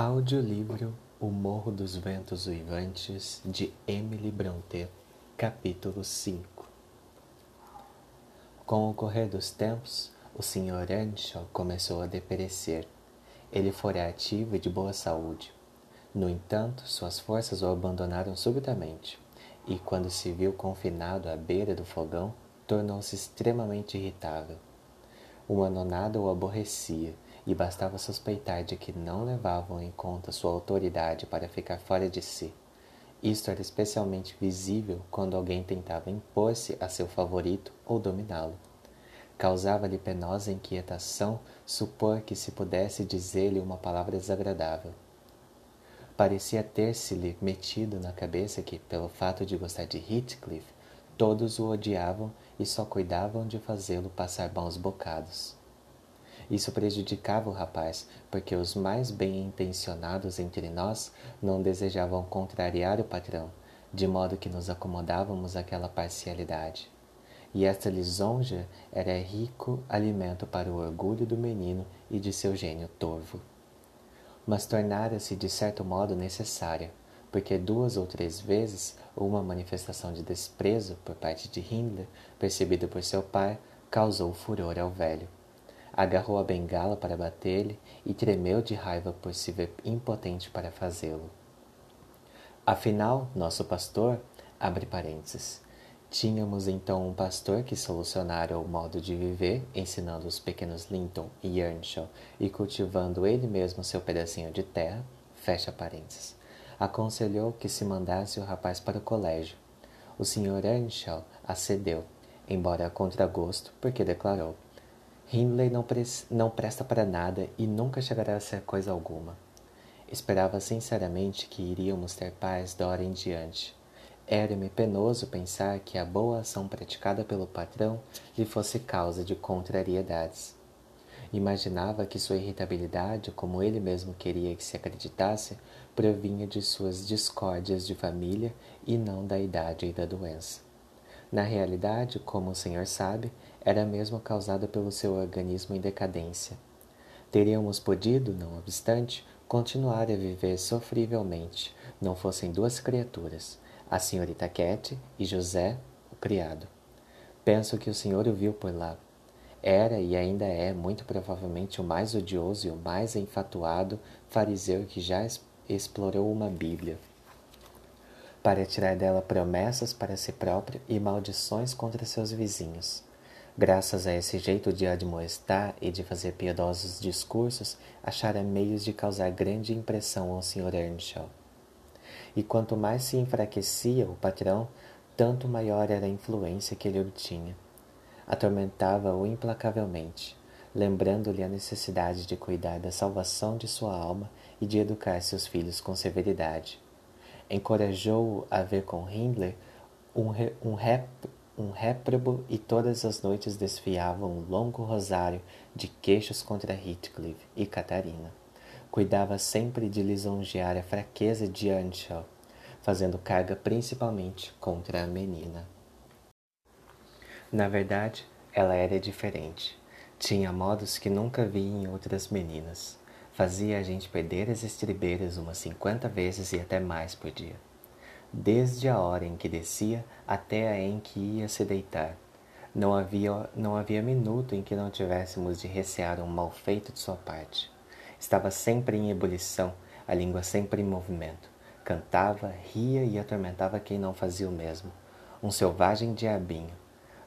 Audiolivro O Morro dos Ventos Uivantes de Emily Brontë, capítulo 5 Com o correr dos tempos, o Sr. Earnshaw começou a deperecer. Ele fora ativo e de boa saúde. No entanto, suas forças o abandonaram subitamente, e quando se viu confinado à beira do fogão, tornou-se extremamente irritável. Uma nonada o aborrecia, e bastava suspeitar de que não levavam em conta sua autoridade para ficar fora de si. Isto era especialmente visível quando alguém tentava impor-se a seu favorito ou dominá-lo. Causava-lhe penosa inquietação supor que se pudesse dizer-lhe uma palavra desagradável. Parecia ter-se-lhe metido na cabeça que, pelo fato de gostar de Heathcliff, todos o odiavam e só cuidavam de fazê-lo passar bons bocados. Isso prejudicava o rapaz, porque os mais bem intencionados entre nós não desejavam contrariar o patrão, de modo que nos acomodávamos àquela parcialidade. E esta lisonja era rico alimento para o orgulho do menino e de seu gênio torvo. Mas tornara-se de certo modo necessária, porque duas ou três vezes uma manifestação de desprezo por parte de Hindler, percebida por seu pai, causou furor ao velho agarrou a bengala para bater-lhe e tremeu de raiva por se ver impotente para fazê-lo. Afinal, nosso pastor, abre parênteses, tínhamos então um pastor que solucionara o modo de viver, ensinando os pequenos Linton e Earnshaw e cultivando ele mesmo seu pedacinho de terra, fecha parênteses. Aconselhou que se mandasse o rapaz para o colégio. O Sr. Earnshaw acedeu, embora a contragosto, porque declarou Hindley não, não presta para nada e nunca chegará a ser coisa alguma. Esperava sinceramente que iríamos ter paz da hora em diante. Era-me penoso pensar que a boa ação praticada pelo patrão lhe fosse causa de contrariedades. Imaginava que sua irritabilidade, como ele mesmo queria que se acreditasse, provinha de suas discórdias de família e não da idade e da doença. Na realidade, como o senhor sabe, era mesmo causada pelo seu organismo em decadência. Teríamos podido, não obstante, continuar a viver sofrivelmente, não fossem duas criaturas, a senhorita Cat e José, o criado. Penso que o senhor o viu por lá. Era e ainda é, muito provavelmente, o mais odioso e o mais enfatuado fariseu que já explorou uma Bíblia para tirar dela promessas para si próprio e maldições contra seus vizinhos. Graças a esse jeito de admoestar e de fazer piedosos discursos, achara meios de causar grande impressão ao Sr. Earnshaw. E quanto mais se enfraquecia o patrão, tanto maior era a influência que ele obtinha. Atormentava-o implacavelmente, lembrando-lhe a necessidade de cuidar da salvação de sua alma e de educar seus filhos com severidade. Encorajou-o a ver com Hindley um, re, um, rep, um réprobo e todas as noites desfiava um longo rosário de queixos contra Heathcliff e Catarina. Cuidava sempre de lisonjear a fraqueza de Earnshaw, fazendo carga principalmente contra a menina. Na verdade, ela era diferente. Tinha modos que nunca vi em outras meninas. Fazia a gente perder as estribeiras umas cinquenta vezes e até mais por dia desde a hora em que descia até a em que ia se deitar. Não havia, não havia minuto em que não tivéssemos de recear um mal feito de sua parte. Estava sempre em ebulição, a língua sempre em movimento. Cantava, ria e atormentava quem não fazia o mesmo. Um selvagem diabinho.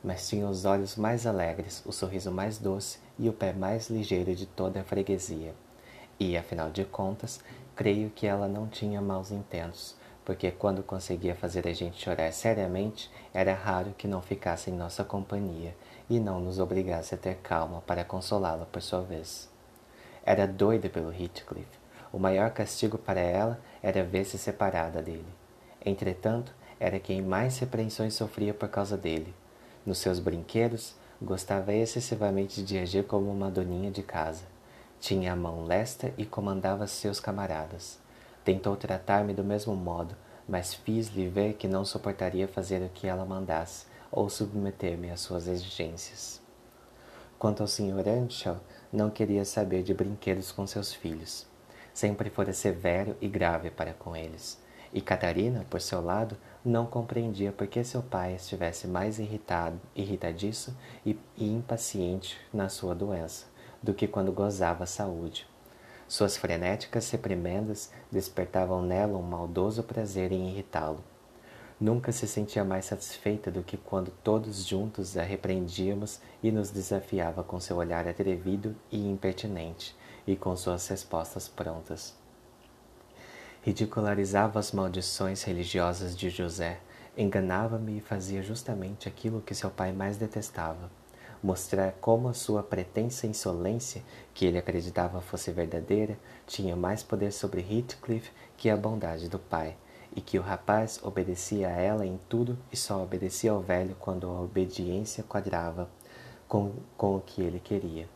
Mas tinha os olhos mais alegres, o sorriso mais doce e o pé mais ligeiro de toda a freguesia. E, afinal de contas, creio que ela não tinha maus intentos, porque quando conseguia fazer a gente chorar seriamente, era raro que não ficasse em nossa companhia e não nos obrigasse a ter calma para consolá-la por sua vez. Era doida pelo Heathcliff. O maior castigo para ela era ver-se separada dele. Entretanto, era quem mais repreensões sofria por causa dele. Nos seus brinquedos, gostava excessivamente de agir como uma doninha de casa. Tinha a mão lesta e comandava seus camaradas. Tentou tratar-me do mesmo modo, mas fiz-lhe ver que não suportaria fazer o que ela mandasse ou submeter-me às suas exigências. Quanto ao Sr. Earnshaw, não queria saber de brinquedos com seus filhos. sempre fora severo e grave para com eles. E Catarina, por seu lado, não compreendia por que seu pai estivesse mais irritado, irritadiço e, e impaciente na sua doença do que quando gozava saúde. Suas frenéticas reprimendas despertavam nela um maldoso prazer em irritá-lo. Nunca se sentia mais satisfeita do que quando todos juntos a repreendíamos e nos desafiava com seu olhar atrevido e impertinente e com suas respostas prontas. Ridicularizava as maldições religiosas de José, enganava-me e fazia justamente aquilo que seu pai mais detestava mostrar como a sua pretensa insolência, que ele acreditava fosse verdadeira, tinha mais poder sobre Heathcliff que a bondade do pai, e que o rapaz obedecia a ela em tudo e só obedecia ao velho quando a obediência quadrava com, com o que ele queria.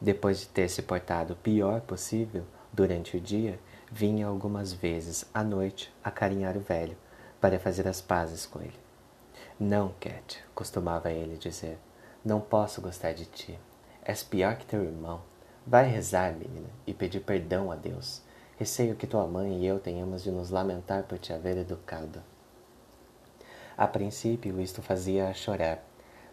Depois de ter se portado o pior possível durante o dia, vinha algumas vezes à noite acarinhar o velho para fazer as pazes com ele. Não, Cat, costumava ele dizer, não posso gostar de ti. És pior que teu irmão. Vai rezar, menina, e pedir perdão a Deus. Receio que tua mãe e eu tenhamos de nos lamentar por te haver educado. A princípio, isto fazia-a chorar,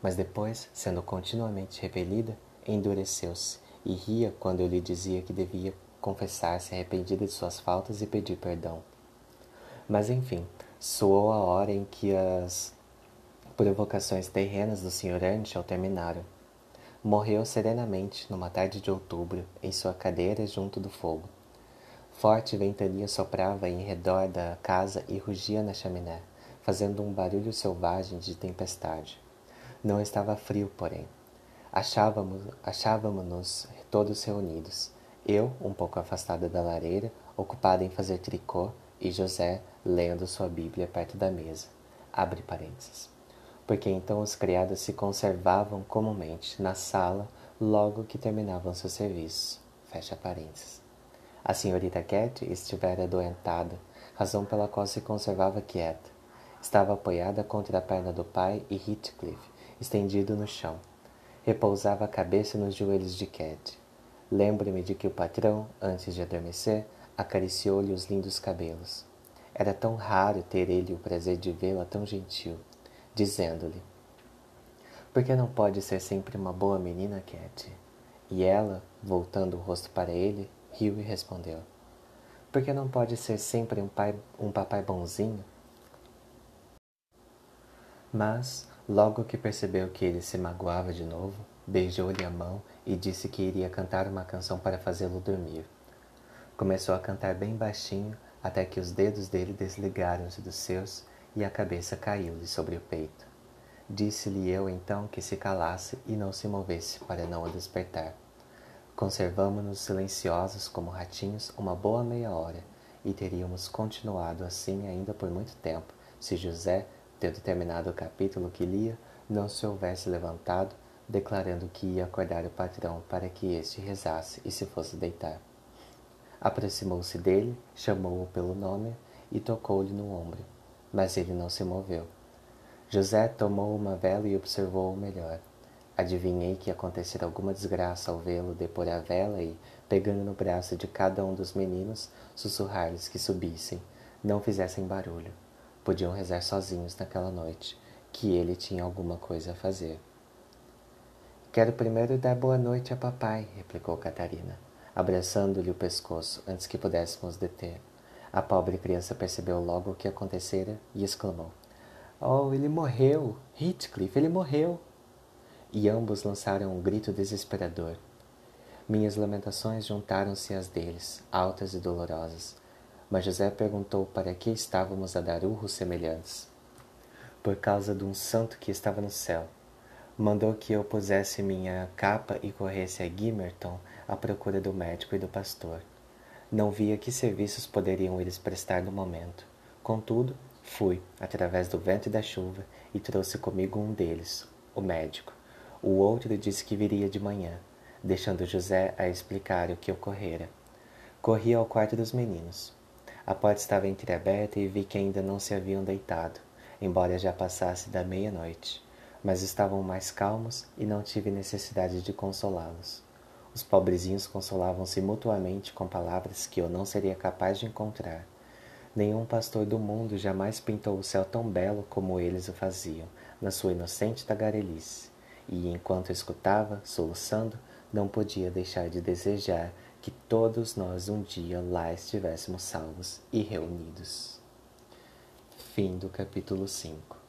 mas depois, sendo continuamente repelida, endureceu-se e ria quando eu lhe dizia que devia confessar-se arrependida de suas faltas e pedir perdão. Mas enfim, soou a hora em que as provocações terrenas do Sr. Earnshaw terminaram. Morreu serenamente numa tarde de outubro, em sua cadeira junto do fogo. Forte ventania soprava em redor da casa e rugia na chaminé, fazendo um barulho selvagem de tempestade. Não estava frio, porém. Achávamos-nos achávamos todos reunidos. Eu, um pouco afastada da lareira, ocupada em fazer tricô, e José lendo sua Bíblia perto da mesa. Abre parênteses porque então os criados se conservavam comumente na sala logo que terminavam seu serviço. Fecha parênteses. A senhorita Cat estivera adoentada, razão pela qual se conservava quieta. Estava apoiada contra a perna do pai e Heathcliff, estendido no chão. Repousava a cabeça nos joelhos de Cat. Lembro-me de que o patrão, antes de adormecer, acariciou-lhe os lindos cabelos. Era tão raro ter ele o prazer de vê-la tão gentil dizendo-lhe: Por que não pode ser sempre uma boa menina, Cat? E ela, voltando o rosto para ele, riu e respondeu: Por que não pode ser sempre um, pai, um papai bonzinho? Mas, logo que percebeu que ele se magoava de novo, beijou-lhe a mão e disse que iria cantar uma canção para fazê-lo dormir. Começou a cantar bem baixinho até que os dedos dele desligaram-se dos seus e a cabeça caiu-lhe sobre o peito. Disse-lhe eu então que se calasse e não se movesse para não a despertar. Conservamo-nos silenciosos como ratinhos uma boa meia hora e teríamos continuado assim ainda por muito tempo se José, tendo terminado o capítulo que lia, não se houvesse levantado, declarando que ia acordar o patrão para que este rezasse e se fosse deitar. Aproximou-se dele, chamou-o pelo nome e tocou-lhe no ombro mas ele não se moveu. José tomou uma vela e observou-o melhor. Adivinhei que ia acontecer alguma desgraça ao vê-lo depor a vela e, pegando no braço de cada um dos meninos, sussurrar-lhes que subissem, não fizessem barulho. Podiam rezar sozinhos naquela noite, que ele tinha alguma coisa a fazer. Quero primeiro dar boa noite a papai, replicou Catarina, abraçando-lhe o pescoço antes que pudéssemos deter. A pobre criança percebeu logo o que acontecera e exclamou: Oh, ele morreu! Heathcliff, ele morreu! E ambos lançaram um grito desesperador. Minhas lamentações juntaram-se às deles, altas e dolorosas. Mas José perguntou para que estávamos a dar urros semelhantes. Por causa de um santo que estava no céu. Mandou que eu pusesse minha capa e corresse a Gimmerton à procura do médico e do pastor. Não via que serviços poderiam eles prestar no momento. Contudo, fui, através do vento e da chuva, e trouxe comigo um deles, o médico. O outro disse que viria de manhã, deixando José a explicar o que ocorrera. Corri ao quarto dos meninos. A porta estava entreaberta e vi que ainda não se haviam deitado, embora já passasse da meia-noite. Mas estavam mais calmos e não tive necessidade de consolá-los. Os pobrezinhos consolavam-se mutuamente com palavras que eu não seria capaz de encontrar. Nenhum pastor do mundo jamais pintou o céu tão belo como eles o faziam, na sua inocente tagarelice. E enquanto escutava, soluçando, não podia deixar de desejar que todos nós um dia lá estivéssemos salvos e reunidos. Fim do capítulo 5